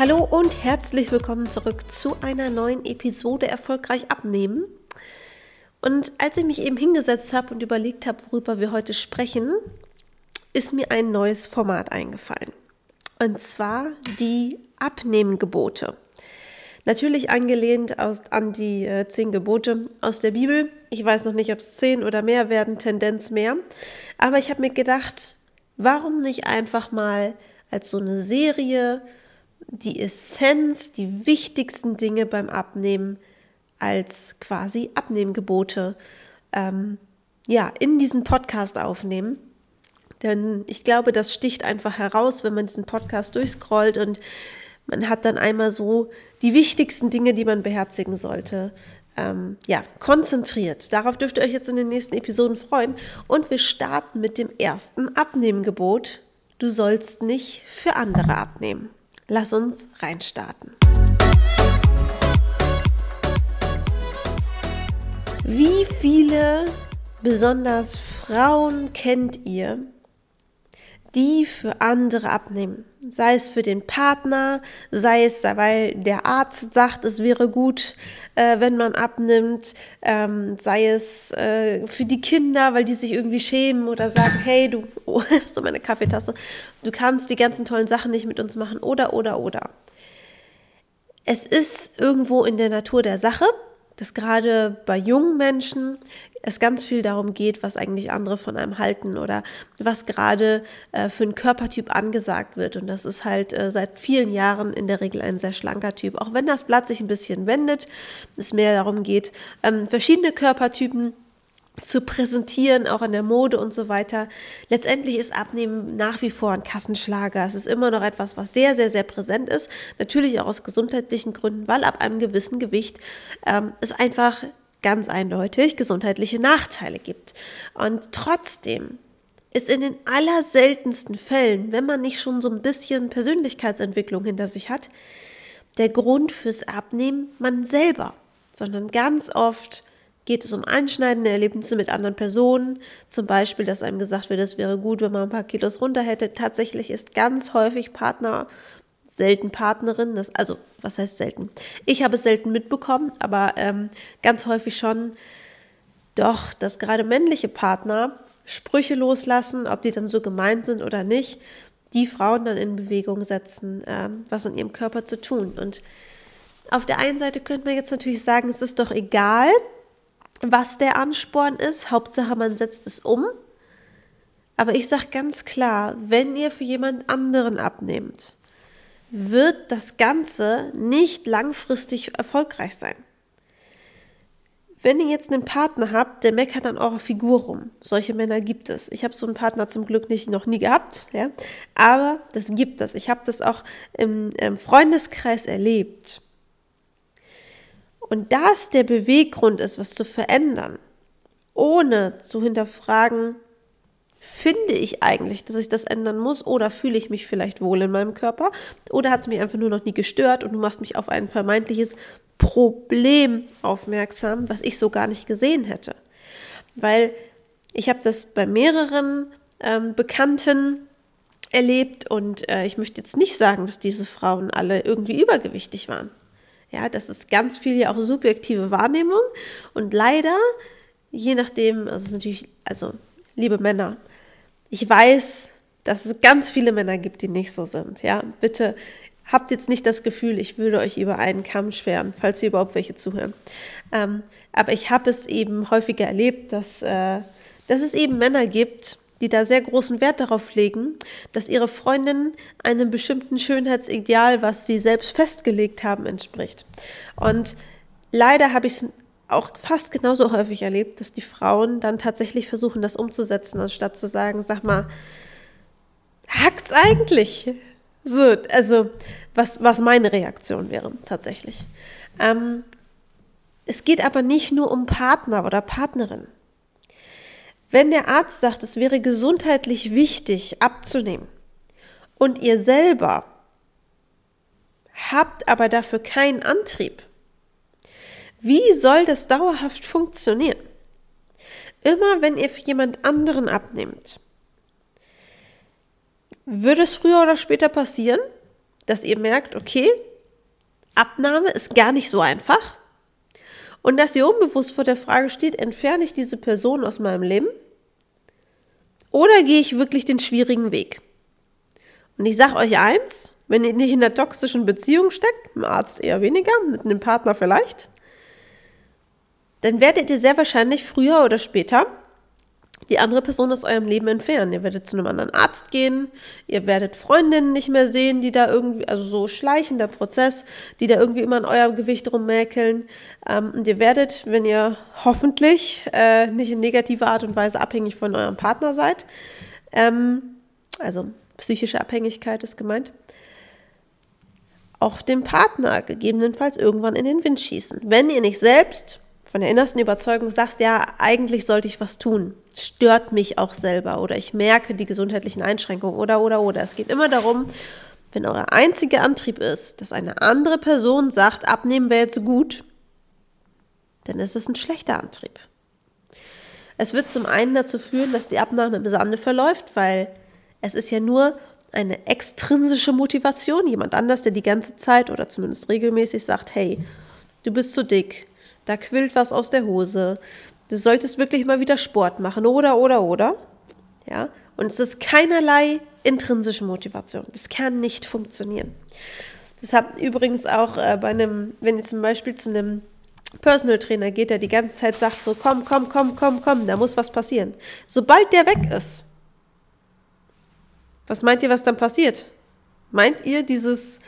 Hallo und herzlich willkommen zurück zu einer neuen Episode Erfolgreich abnehmen. Und als ich mich eben hingesetzt habe und überlegt habe, worüber wir heute sprechen, ist mir ein neues Format eingefallen. Und zwar die Abnehmgebote. Natürlich angelehnt aus, an die äh, zehn Gebote aus der Bibel. Ich weiß noch nicht, ob es zehn oder mehr werden, Tendenz mehr. Aber ich habe mir gedacht, warum nicht einfach mal als so eine Serie die Essenz, die wichtigsten Dinge beim Abnehmen als quasi Abnehmgebote ähm, ja, in diesen Podcast aufnehmen. Denn ich glaube, das sticht einfach heraus, wenn man diesen Podcast durchscrollt und man hat dann einmal so die wichtigsten Dinge, die man beherzigen sollte, ähm, ja, konzentriert. Darauf dürft ihr euch jetzt in den nächsten Episoden freuen. Und wir starten mit dem ersten Abnehmgebot. Du sollst nicht für andere abnehmen. Lass uns reinstarten. Wie viele besonders Frauen kennt ihr, die für andere abnehmen? Sei es für den Partner, sei es, weil der Arzt sagt, es wäre gut, äh, wenn man abnimmt, ähm, sei es äh, für die Kinder, weil die sich irgendwie schämen oder sagen, hey, du, oh, so meine Kaffeetasse, du kannst die ganzen tollen Sachen nicht mit uns machen. Oder, oder, oder. Es ist irgendwo in der Natur der Sache, dass gerade bei jungen Menschen es ganz viel darum geht, was eigentlich andere von einem halten oder was gerade äh, für einen Körpertyp angesagt wird. Und das ist halt äh, seit vielen Jahren in der Regel ein sehr schlanker Typ. Auch wenn das Blatt sich ein bisschen wendet, es mehr darum geht, ähm, verschiedene Körpertypen zu präsentieren, auch in der Mode und so weiter. Letztendlich ist Abnehmen nach wie vor ein Kassenschlager. Es ist immer noch etwas, was sehr, sehr, sehr präsent ist. Natürlich auch aus gesundheitlichen Gründen, weil ab einem gewissen Gewicht ähm, es einfach ganz eindeutig gesundheitliche Nachteile gibt. Und trotzdem ist in den allerseltensten Fällen, wenn man nicht schon so ein bisschen Persönlichkeitsentwicklung hinter sich hat, der Grund fürs Abnehmen man selber, sondern ganz oft geht es um einschneidende Erlebnisse mit anderen Personen. Zum Beispiel, dass einem gesagt wird, es wäre gut, wenn man ein paar Kilos runter hätte. Tatsächlich ist ganz häufig Partner, selten Partnerin, das, also was heißt selten? Ich habe es selten mitbekommen, aber ähm, ganz häufig schon doch, dass gerade männliche Partner Sprüche loslassen, ob die dann so gemeint sind oder nicht, die Frauen dann in Bewegung setzen, ähm, was an ihrem Körper zu tun. Und auf der einen Seite könnte man jetzt natürlich sagen, es ist doch egal, was der Ansporn ist. Hauptsache, man setzt es um. Aber ich sage ganz klar, wenn ihr für jemand anderen abnehmt, wird das Ganze nicht langfristig erfolgreich sein. Wenn ihr jetzt einen Partner habt, der meckert an eurer Figur rum, solche Männer gibt es. Ich habe so einen Partner zum Glück nicht, noch nie gehabt, ja? aber das gibt es. Ich habe das auch im, im Freundeskreis erlebt. Und das der Beweggrund ist, was zu verändern, ohne zu hinterfragen, finde ich eigentlich, dass ich das ändern muss oder fühle ich mich vielleicht wohl in meinem Körper oder hat es mich einfach nur noch nie gestört und du machst mich auf ein vermeintliches Problem aufmerksam, was ich so gar nicht gesehen hätte. Weil ich habe das bei mehreren ähm, Bekannten erlebt und äh, ich möchte jetzt nicht sagen, dass diese Frauen alle irgendwie übergewichtig waren. Ja, das ist ganz viel ja auch subjektive Wahrnehmung und leider, je nachdem, also ist natürlich, also liebe Männer, ich weiß, dass es ganz viele Männer gibt, die nicht so sind. Ja, bitte habt jetzt nicht das Gefühl, ich würde euch über einen Kamm schweren, falls ihr überhaupt welche zuhören. Ähm, aber ich habe es eben häufiger erlebt, dass, äh, dass es eben Männer gibt, die da sehr großen Wert darauf legen, dass ihre Freundin einem bestimmten Schönheitsideal, was sie selbst festgelegt haben, entspricht. Und leider habe ich es auch fast genauso häufig erlebt, dass die Frauen dann tatsächlich versuchen, das umzusetzen, anstatt zu sagen, sag mal, hackt's eigentlich? So, also, was, was meine Reaktion wäre, tatsächlich. Ähm, es geht aber nicht nur um Partner oder Partnerin. Wenn der Arzt sagt, es wäre gesundheitlich wichtig abzunehmen und ihr selber habt aber dafür keinen Antrieb, wie soll das dauerhaft funktionieren? Immer wenn ihr für jemand anderen abnehmt, würde es früher oder später passieren, dass ihr merkt, okay, Abnahme ist gar nicht so einfach. Und dass ihr unbewusst vor der Frage steht, entferne ich diese Person aus meinem Leben oder gehe ich wirklich den schwierigen Weg? Und ich sage euch eins, wenn ihr nicht in einer toxischen Beziehung steckt, dem Arzt eher weniger, mit einem Partner vielleicht, dann werdet ihr sehr wahrscheinlich früher oder später die andere Person aus eurem Leben entfernen. Ihr werdet zu einem anderen Arzt gehen, ihr werdet Freundinnen nicht mehr sehen, die da irgendwie, also so schleichender Prozess, die da irgendwie immer an eurem Gewicht rummäkeln. Ähm, und ihr werdet, wenn ihr hoffentlich äh, nicht in negativer Art und Weise abhängig von eurem Partner seid, ähm, also psychische Abhängigkeit ist gemeint, auch den Partner gegebenenfalls irgendwann in den Wind schießen. Wenn ihr nicht selbst von der innersten Überzeugung sagst, ja, eigentlich sollte ich was tun, stört mich auch selber oder ich merke die gesundheitlichen Einschränkungen oder, oder, oder. Es geht immer darum, wenn euer einziger Antrieb ist, dass eine andere Person sagt, abnehmen wäre jetzt gut, dann ist es ein schlechter Antrieb. Es wird zum einen dazu führen, dass die Abnahme im Sande verläuft, weil es ist ja nur eine extrinsische Motivation, jemand anders, der die ganze Zeit oder zumindest regelmäßig sagt, hey, du bist zu dick, da quillt was aus der Hose. Du solltest wirklich mal wieder Sport machen, oder, oder, oder. Ja, und es ist keinerlei intrinsische Motivation. Das kann nicht funktionieren. Das hat übrigens auch äh, bei einem, wenn ihr zum Beispiel zu einem Personal Trainer geht, der die ganze Zeit sagt so, komm, komm, komm, komm, komm, da muss was passieren. Sobald der weg ist, was meint ihr, was dann passiert? Meint ihr, dieses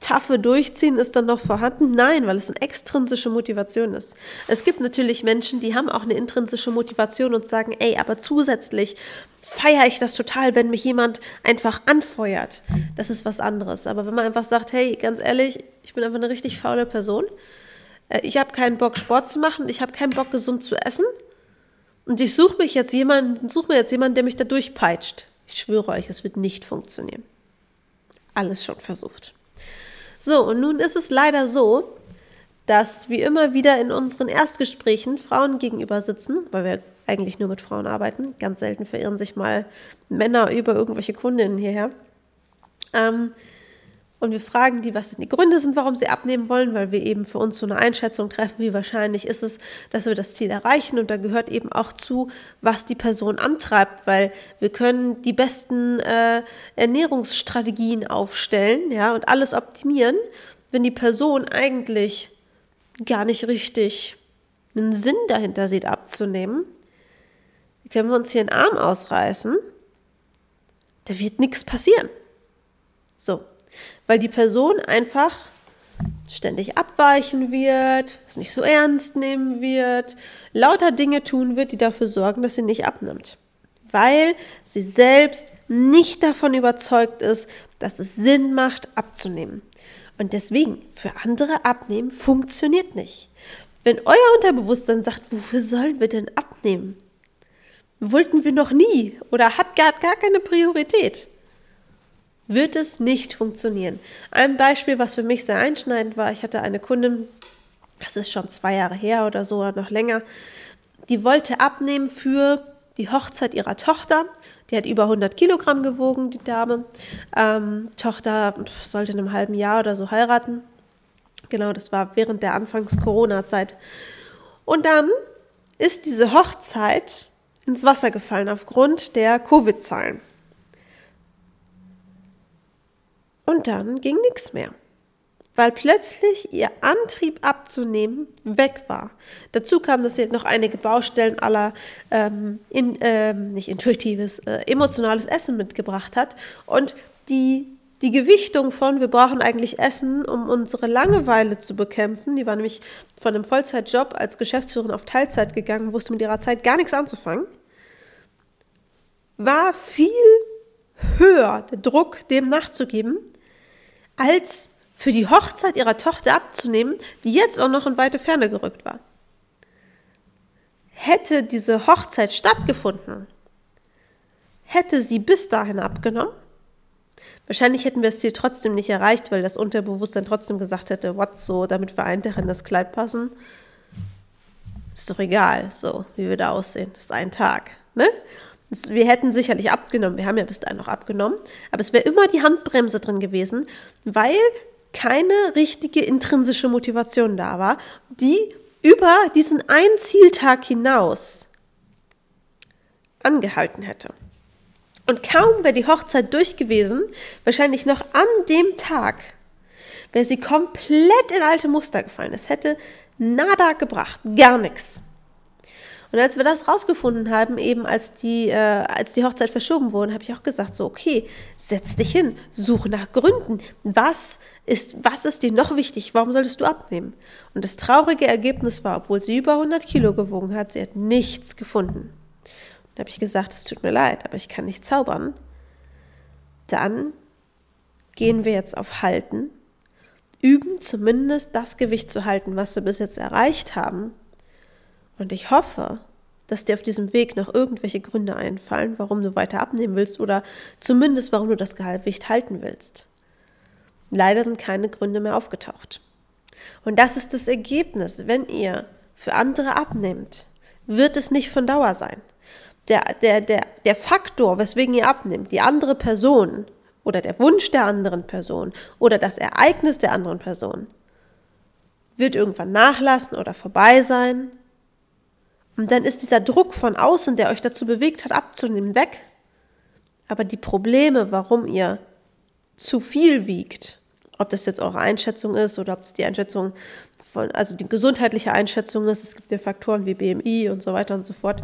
taffe Durchziehen ist dann noch vorhanden? Nein, weil es eine extrinsische Motivation ist. Es gibt natürlich Menschen, die haben auch eine intrinsische Motivation und sagen, ey, aber zusätzlich feiere ich das total, wenn mich jemand einfach anfeuert. Das ist was anderes. Aber wenn man einfach sagt, hey, ganz ehrlich, ich bin einfach eine richtig faule Person. Äh, ich habe keinen Bock, Sport zu machen. Ich habe keinen Bock, gesund zu essen. Und ich suche mich jetzt jemanden, suche mir jetzt jemanden, der mich da durchpeitscht. Ich schwöre euch, es wird nicht funktionieren. Alles schon versucht. So, und nun ist es leider so, dass wir immer wieder in unseren Erstgesprächen Frauen gegenüber sitzen, weil wir eigentlich nur mit Frauen arbeiten. Ganz selten verirren sich mal Männer über irgendwelche Kundinnen hierher. Ähm, und wir fragen die, was denn die Gründe sind, warum sie abnehmen wollen, weil wir eben für uns so eine Einschätzung treffen, wie wahrscheinlich ist es, dass wir das Ziel erreichen. Und da gehört eben auch zu, was die Person antreibt, weil wir können die besten äh, Ernährungsstrategien aufstellen, ja, und alles optimieren, wenn die Person eigentlich gar nicht richtig einen Sinn dahinter sieht, abzunehmen. Können wir uns hier einen Arm ausreißen? Da wird nichts passieren. So, weil die Person einfach ständig abweichen wird, es nicht so ernst nehmen wird, lauter Dinge tun wird, die dafür sorgen, dass sie nicht abnimmt. Weil sie selbst nicht davon überzeugt ist, dass es Sinn macht, abzunehmen. Und deswegen, für andere abnehmen funktioniert nicht. Wenn euer Unterbewusstsein sagt, wofür sollen wir denn abnehmen? Wollten wir noch nie oder hat gar, gar keine Priorität wird es nicht funktionieren. Ein Beispiel, was für mich sehr einschneidend war, ich hatte eine Kundin, das ist schon zwei Jahre her oder so, oder noch länger, die wollte abnehmen für die Hochzeit ihrer Tochter. Die hat über 100 Kilogramm gewogen, die Dame. Ähm, Tochter sollte in einem halben Jahr oder so heiraten. Genau, das war während der Anfangs-Corona-Zeit. Und dann ist diese Hochzeit ins Wasser gefallen aufgrund der Covid-Zahlen. Und dann ging nichts mehr, weil plötzlich ihr Antrieb abzunehmen weg war. Dazu kam, dass sie noch einige Baustellen aller ähm, in, ähm, nicht intuitives, äh, emotionales Essen mitgebracht hat. Und die die Gewichtung von, wir brauchen eigentlich Essen, um unsere Langeweile zu bekämpfen, die war nämlich von einem Vollzeitjob als Geschäftsführerin auf Teilzeit gegangen, wusste mit ihrer Zeit gar nichts anzufangen, war viel höher, der Druck, dem nachzugeben, als für die Hochzeit ihrer Tochter abzunehmen, die jetzt auch noch in weite Ferne gerückt war. Hätte diese Hochzeit stattgefunden, hätte sie bis dahin abgenommen. Wahrscheinlich hätten wir das Ziel trotzdem nicht erreicht, weil das Unterbewusstsein trotzdem gesagt hätte, what so, damit wir einen Tag in das Kleid passen. Ist doch egal, so wie wir da aussehen. Das ist ein Tag. Ne? Wir hätten sicherlich abgenommen, wir haben ja bis dahin noch abgenommen, aber es wäre immer die Handbremse drin gewesen, weil keine richtige intrinsische Motivation da war, die über diesen einen Zieltag hinaus angehalten hätte. Und kaum wäre die Hochzeit durch gewesen, wahrscheinlich noch an dem Tag, wäre sie komplett in alte Muster gefallen. Es hätte nada gebracht, gar nichts. Und als wir das rausgefunden haben, eben als die, äh, als die Hochzeit verschoben wurde, habe ich auch gesagt, so, okay, setz dich hin, suche nach Gründen. Was ist, was ist dir noch wichtig? Warum solltest du abnehmen? Und das traurige Ergebnis war, obwohl sie über 100 Kilo gewogen hat, sie hat nichts gefunden. Da habe ich gesagt, es tut mir leid, aber ich kann nicht zaubern. Dann gehen wir jetzt auf Halten, üben zumindest das Gewicht zu halten, was wir bis jetzt erreicht haben und ich hoffe, dass dir auf diesem Weg noch irgendwelche Gründe einfallen, warum du weiter abnehmen willst oder zumindest warum du das Gewicht halten willst. Leider sind keine Gründe mehr aufgetaucht. Und das ist das Ergebnis. Wenn ihr für andere abnehmt, wird es nicht von Dauer sein. Der, der, der, der Faktor, weswegen ihr abnehmt, die andere Person oder der Wunsch der anderen Person oder das Ereignis der anderen Person, wird irgendwann nachlassen oder vorbei sein und dann ist dieser Druck von außen, der euch dazu bewegt hat, abzunehmen, weg. Aber die Probleme, warum ihr zu viel wiegt, ob das jetzt eure Einschätzung ist oder ob es die Einschätzung von, also die gesundheitliche Einschätzung ist, es gibt ja Faktoren wie BMI und so weiter und so fort,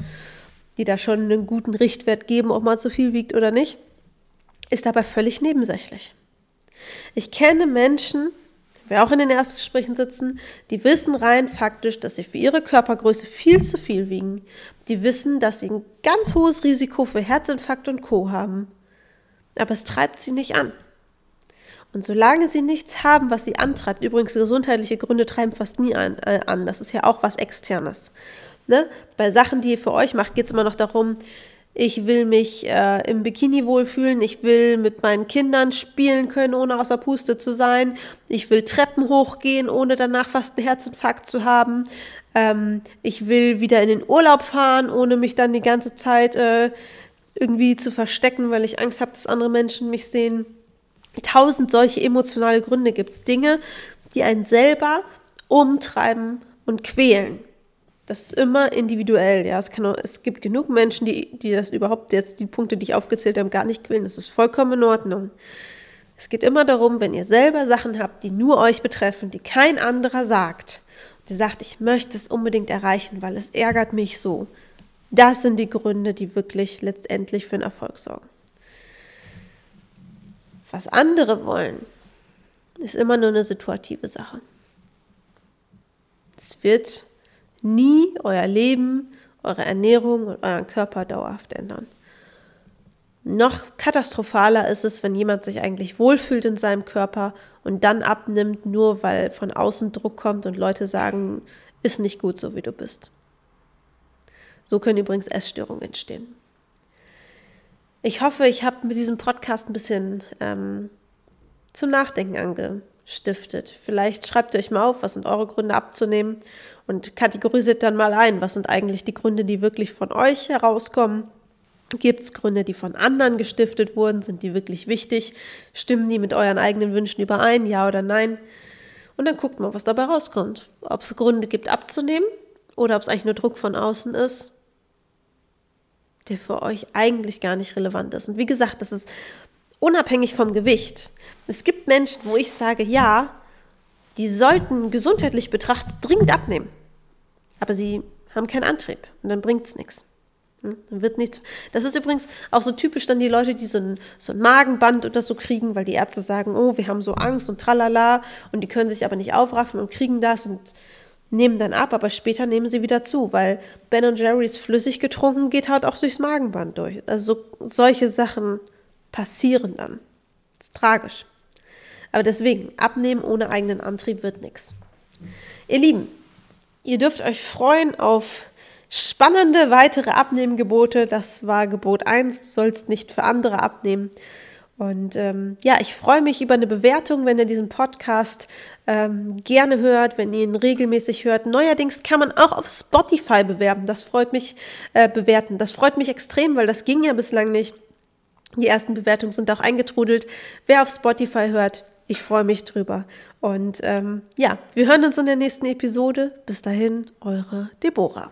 die da schon einen guten Richtwert geben, ob man zu viel wiegt oder nicht, ist dabei völlig nebensächlich. Ich kenne Menschen, wir auch in den Erstgesprächen sitzen, die wissen rein faktisch, dass sie für ihre Körpergröße viel zu viel wiegen. Die wissen, dass sie ein ganz hohes Risiko für Herzinfarkt und Co. haben. Aber es treibt sie nicht an. Und solange sie nichts haben, was sie antreibt, übrigens gesundheitliche Gründe treiben fast nie an, äh, an das ist ja auch was Externes. Ne? Bei Sachen, die ihr für euch macht, geht es immer noch darum, ich will mich äh, im Bikini wohlfühlen. Ich will mit meinen Kindern spielen können, ohne außer Puste zu sein. Ich will Treppen hochgehen, ohne danach fast einen Herzinfarkt zu haben. Ähm, ich will wieder in den Urlaub fahren, ohne mich dann die ganze Zeit äh, irgendwie zu verstecken, weil ich Angst habe, dass andere Menschen mich sehen. Tausend solche emotionale Gründe gibt es. Dinge, die einen selber umtreiben und quälen. Das ist immer individuell, ja. Es, kann auch, es gibt genug Menschen, die, die das überhaupt jetzt, die Punkte, die ich aufgezählt habe, gar nicht quälen. Das ist vollkommen in Ordnung. Es geht immer darum, wenn ihr selber Sachen habt, die nur euch betreffen, die kein anderer sagt, und ihr sagt, ich möchte es unbedingt erreichen, weil es ärgert mich so. Das sind die Gründe, die wirklich letztendlich für einen Erfolg sorgen. Was andere wollen, ist immer nur eine situative Sache. Es wird nie euer Leben, eure Ernährung und euren Körper dauerhaft ändern. Noch katastrophaler ist es, wenn jemand sich eigentlich wohlfühlt in seinem Körper und dann abnimmt, nur weil von außen Druck kommt und Leute sagen, ist nicht gut so, wie du bist. So können übrigens Essstörungen entstehen. Ich hoffe, ich habe mit diesem Podcast ein bisschen ähm, zum Nachdenken angestiftet. Vielleicht schreibt ihr euch mal auf, was sind eure Gründe abzunehmen und kategorisiert dann mal ein, was sind eigentlich die Gründe, die wirklich von euch herauskommen. Gibt es Gründe, die von anderen gestiftet wurden? Sind die wirklich wichtig? Stimmen die mit euren eigenen Wünschen überein? Ja oder nein? Und dann guckt mal, was dabei rauskommt. Ob es Gründe gibt, abzunehmen oder ob es eigentlich nur Druck von außen ist, der für euch eigentlich gar nicht relevant ist. Und wie gesagt, das ist unabhängig vom Gewicht. Es gibt Menschen, wo ich sage, ja, die sollten gesundheitlich betrachtet dringend abnehmen. Aber sie haben keinen Antrieb und dann bringt es nichts. Hm, dann wird nichts. Das ist übrigens auch so typisch dann die Leute, die so ein, so ein Magenband oder so kriegen, weil die Ärzte sagen, oh, wir haben so Angst und tralala und die können sich aber nicht aufraffen und kriegen das und nehmen dann ab, aber später nehmen sie wieder zu, weil Ben Jerry's flüssig getrunken geht halt auch durchs Magenband durch. Also so, solche Sachen passieren dann. Das ist tragisch. Aber deswegen, abnehmen ohne eigenen Antrieb wird nichts. Ihr Lieben, ihr dürft euch freuen auf spannende weitere Abnehmgebote. Das war Gebot 1, du sollst nicht für andere abnehmen. Und ähm, ja, ich freue mich über eine Bewertung, wenn ihr diesen Podcast ähm, gerne hört, wenn ihr ihn regelmäßig hört. Neuerdings kann man auch auf Spotify bewerben. Das freut mich, äh, bewerten. Das freut mich extrem, weil das ging ja bislang nicht. Die ersten Bewertungen sind auch eingetrudelt. Wer auf Spotify hört, ich freue mich drüber. Und ähm, ja, wir hören uns in der nächsten Episode. Bis dahin, eure Deborah.